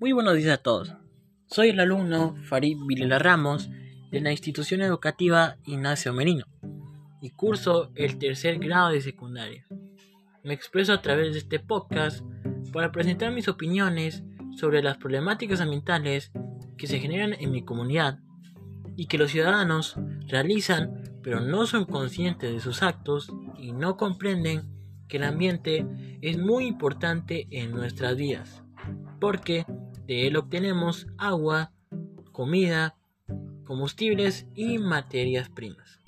Muy buenos días a todos. Soy el alumno Farid Vilela Ramos de la institución educativa Ignacio Merino y curso el tercer grado de secundaria. Me expreso a través de este podcast para presentar mis opiniones sobre las problemáticas ambientales que se generan en mi comunidad y que los ciudadanos realizan pero no son conscientes de sus actos y no comprenden que el ambiente es muy importante en nuestras vidas porque de él obtenemos agua, comida, combustibles y materias primas,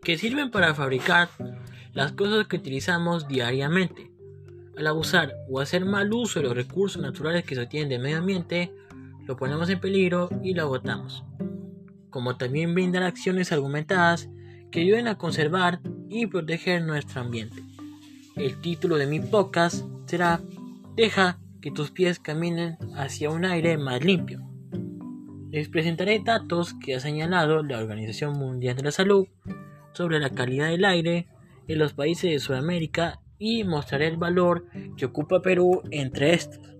que sirven para fabricar las cosas que utilizamos diariamente. Al abusar o hacer mal uso de los recursos naturales que se obtienen del medio ambiente, lo ponemos en peligro y lo agotamos. Como también brindan acciones argumentadas que ayuden a conservar y proteger nuestro ambiente. El título de mi podcast será Deja que tus pies caminen hacia un aire más limpio. Les presentaré datos que ha señalado la Organización Mundial de la Salud sobre la calidad del aire en los países de Sudamérica y mostraré el valor que ocupa Perú entre estos.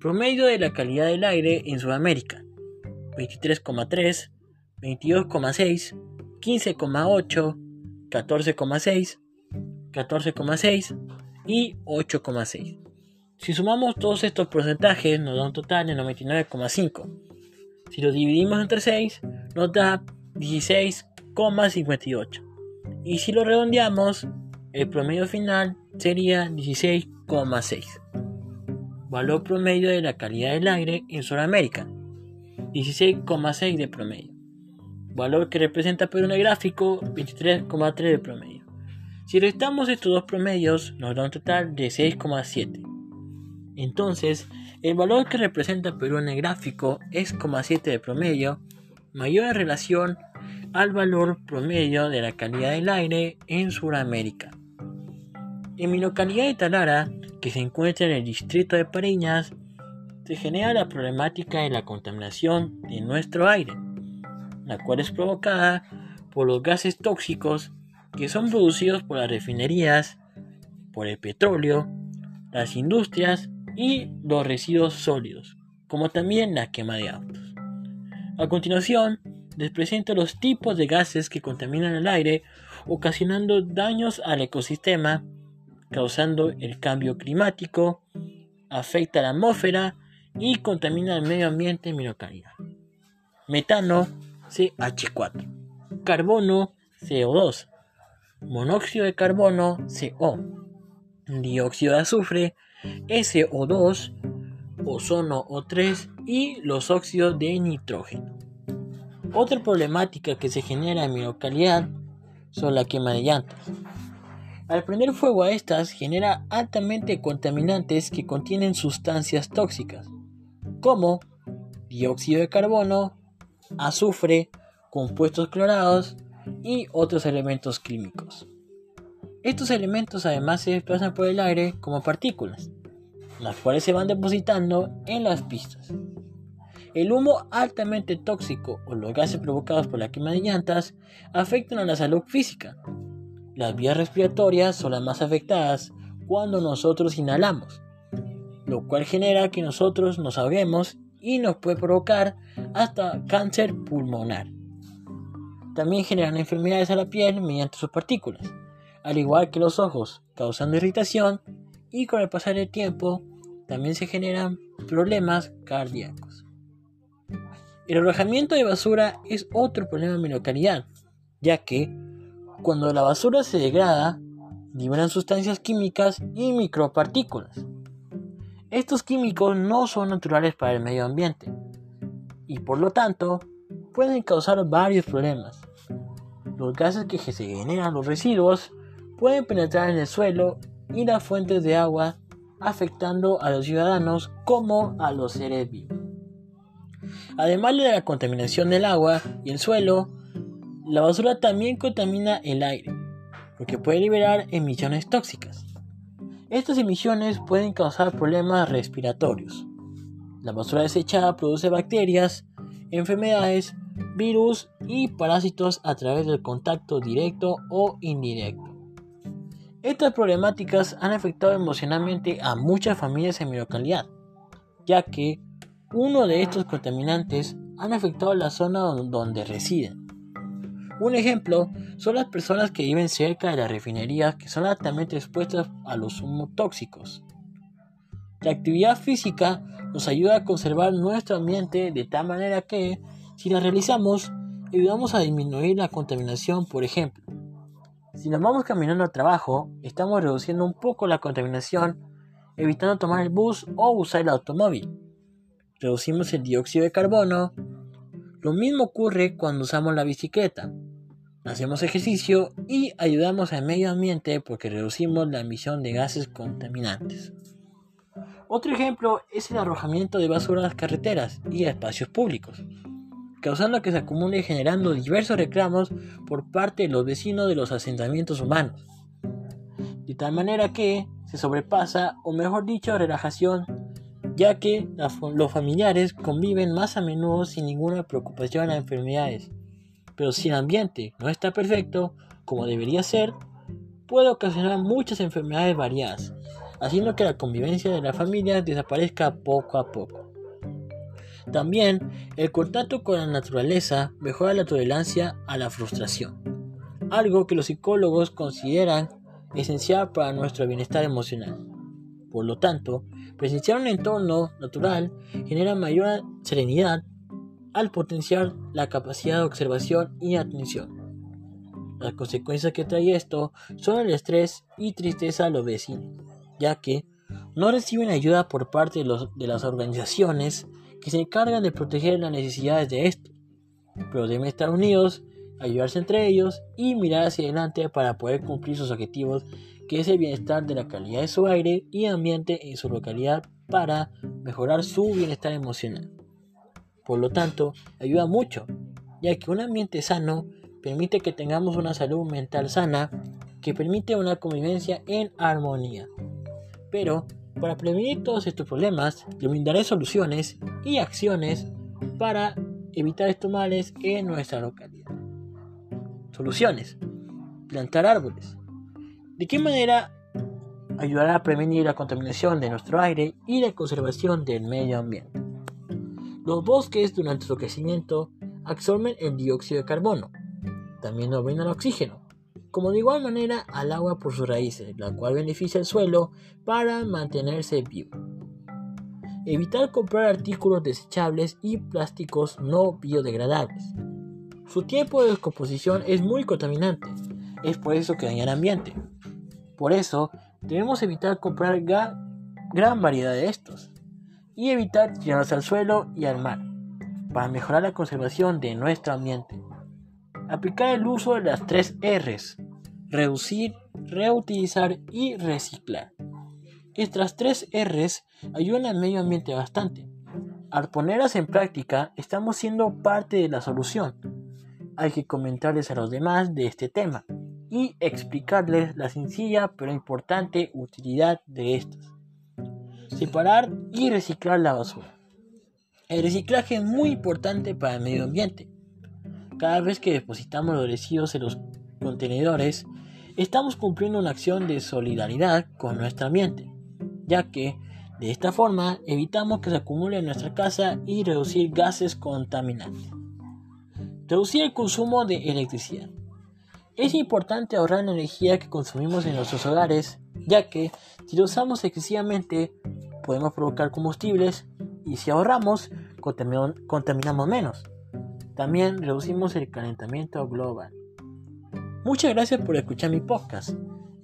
Promedio de la calidad del aire en Sudamérica 23,3, 22,6, 15,8, 14,6, 14,6 y 8,6. Si sumamos todos estos porcentajes nos da un total de 99,5. Si lo dividimos entre 6 nos da 16,58. Y si lo redondeamos, el promedio final sería 16,6. Valor promedio de la calidad del aire en Sudamérica. 16,6 de promedio. Valor que representa por un gráfico 23,3 de promedio. Si restamos estos dos promedios nos da un total de 6,7. Entonces, el valor que representa Perú en el gráfico es 0,7 de promedio, mayor en relación al valor promedio de la calidad del aire en Sudamérica. En mi localidad de Talara, que se encuentra en el distrito de Pariñas, se genera la problemática de la contaminación de nuestro aire, la cual es provocada por los gases tóxicos que son producidos por las refinerías, por el petróleo, las industrias y los residuos sólidos, como también la quema de autos. A continuación, les presento los tipos de gases que contaminan el aire, ocasionando daños al ecosistema, causando el cambio climático, afecta a la atmósfera y contamina el medio ambiente en mi. Metano CH4, carbono CO2, monóxido de carbono CO, dióxido de azufre SO2, ozono O3 y los óxidos de nitrógeno. Otra problemática que se genera en mi localidad son la quema de llantas. Al prender fuego a estas genera altamente contaminantes que contienen sustancias tóxicas, como dióxido de carbono, azufre, compuestos clorados y otros elementos químicos. Estos elementos además se desplazan por el aire como partículas, las cuales se van depositando en las pistas. El humo altamente tóxico o los gases provocados por la quema de llantas afectan a la salud física. Las vías respiratorias son las más afectadas cuando nosotros inhalamos, lo cual genera que nosotros nos ahoguemos y nos puede provocar hasta cáncer pulmonar. También generan enfermedades a la piel mediante sus partículas al igual que los ojos, causando irritación y con el pasar del tiempo también se generan problemas cardíacos. El arrojamiento de basura es otro problema en mi localidad, ya que cuando la basura se degrada, liberan sustancias químicas y micropartículas. Estos químicos no son naturales para el medio ambiente y por lo tanto pueden causar varios problemas. Los gases que se generan los residuos pueden penetrar en el suelo y las fuentes de agua, afectando a los ciudadanos como a los seres vivos. Además de la contaminación del agua y el suelo, la basura también contamina el aire, porque puede liberar emisiones tóxicas. Estas emisiones pueden causar problemas respiratorios. La basura desechada produce bacterias, enfermedades, virus y parásitos a través del contacto directo o indirecto. Estas problemáticas han afectado emocionalmente a muchas familias en mi localidad, ya que uno de estos contaminantes han afectado la zona donde residen. Un ejemplo son las personas que viven cerca de las refinerías que son altamente expuestas a los humos tóxicos. La actividad física nos ayuda a conservar nuestro ambiente de tal manera que, si la realizamos, ayudamos a disminuir la contaminación, por ejemplo. Si nos vamos caminando al trabajo, estamos reduciendo un poco la contaminación, evitando tomar el bus o usar el automóvil. Reducimos el dióxido de carbono. Lo mismo ocurre cuando usamos la bicicleta. Hacemos ejercicio y ayudamos al medio ambiente porque reducimos la emisión de gases contaminantes. Otro ejemplo es el arrojamiento de basura a las carreteras y espacios públicos causando que se acumule generando diversos reclamos por parte de los vecinos de los asentamientos humanos. De tal manera que se sobrepasa, o mejor dicho, relajación, ya que los familiares conviven más a menudo sin ninguna preocupación a enfermedades. Pero si el ambiente no está perfecto, como debería ser, puede ocasionar muchas enfermedades variadas, haciendo que la convivencia de la familia desaparezca poco a poco. También, el contacto con la naturaleza mejora la tolerancia a la frustración, algo que los psicólogos consideran esencial para nuestro bienestar emocional. Por lo tanto, presenciar un entorno natural genera mayor serenidad al potenciar la capacidad de observación y atención. Las consecuencias que trae esto son el estrés y tristeza a los vecinos, ya que no reciben ayuda por parte de, de las organizaciones que se encargan de proteger las necesidades de estos, pero deben estar unidos, ayudarse entre ellos y mirar hacia adelante para poder cumplir sus objetivos, que es el bienestar de la calidad de su aire y ambiente en su localidad para mejorar su bienestar emocional. Por lo tanto, ayuda mucho, ya que un ambiente sano permite que tengamos una salud mental sana que permite una convivencia en armonía. Pero para prevenir todos estos problemas, le brindaré soluciones y acciones para evitar estos males en nuestra localidad. Soluciones. Plantar árboles. ¿De qué manera ayudará a prevenir la contaminación de nuestro aire y la conservación del medio ambiente? Los bosques durante su crecimiento absorben el dióxido de carbono. También nos brindan oxígeno como de igual manera al agua por sus raíces, la cual beneficia al suelo para mantenerse vivo. Evitar comprar artículos desechables y plásticos no biodegradables. Su tiempo de descomposición es muy contaminante, es por eso que daña el ambiente. Por eso debemos evitar comprar gran variedad de estos y evitar tirarlos al suelo y al mar para mejorar la conservación de nuestro ambiente. Aplicar el uso de las tres R's. Reducir, reutilizar y reciclar. Estas tres R's ayudan al medio ambiente bastante. Al ponerlas en práctica, estamos siendo parte de la solución. Hay que comentarles a los demás de este tema y explicarles la sencilla pero importante utilidad de estas. Separar y reciclar la basura. El reciclaje es muy importante para el medio ambiente cada vez que depositamos los residuos en los contenedores, estamos cumpliendo una acción de solidaridad con nuestro ambiente, ya que de esta forma evitamos que se acumule en nuestra casa y reducir gases contaminantes. Reducir el consumo de electricidad. Es importante ahorrar la energía que consumimos en nuestros hogares, ya que si lo usamos excesivamente podemos provocar combustibles y si ahorramos contaminamos menos. También reducimos el calentamiento global. Muchas gracias por escuchar mi podcast.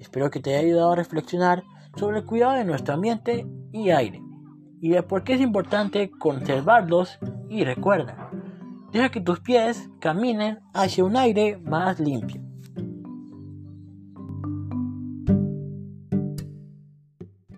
Espero que te haya ayudado a reflexionar sobre el cuidado de nuestro ambiente y aire y de por qué es importante conservarlos y recuerda, deja que tus pies caminen hacia un aire más limpio.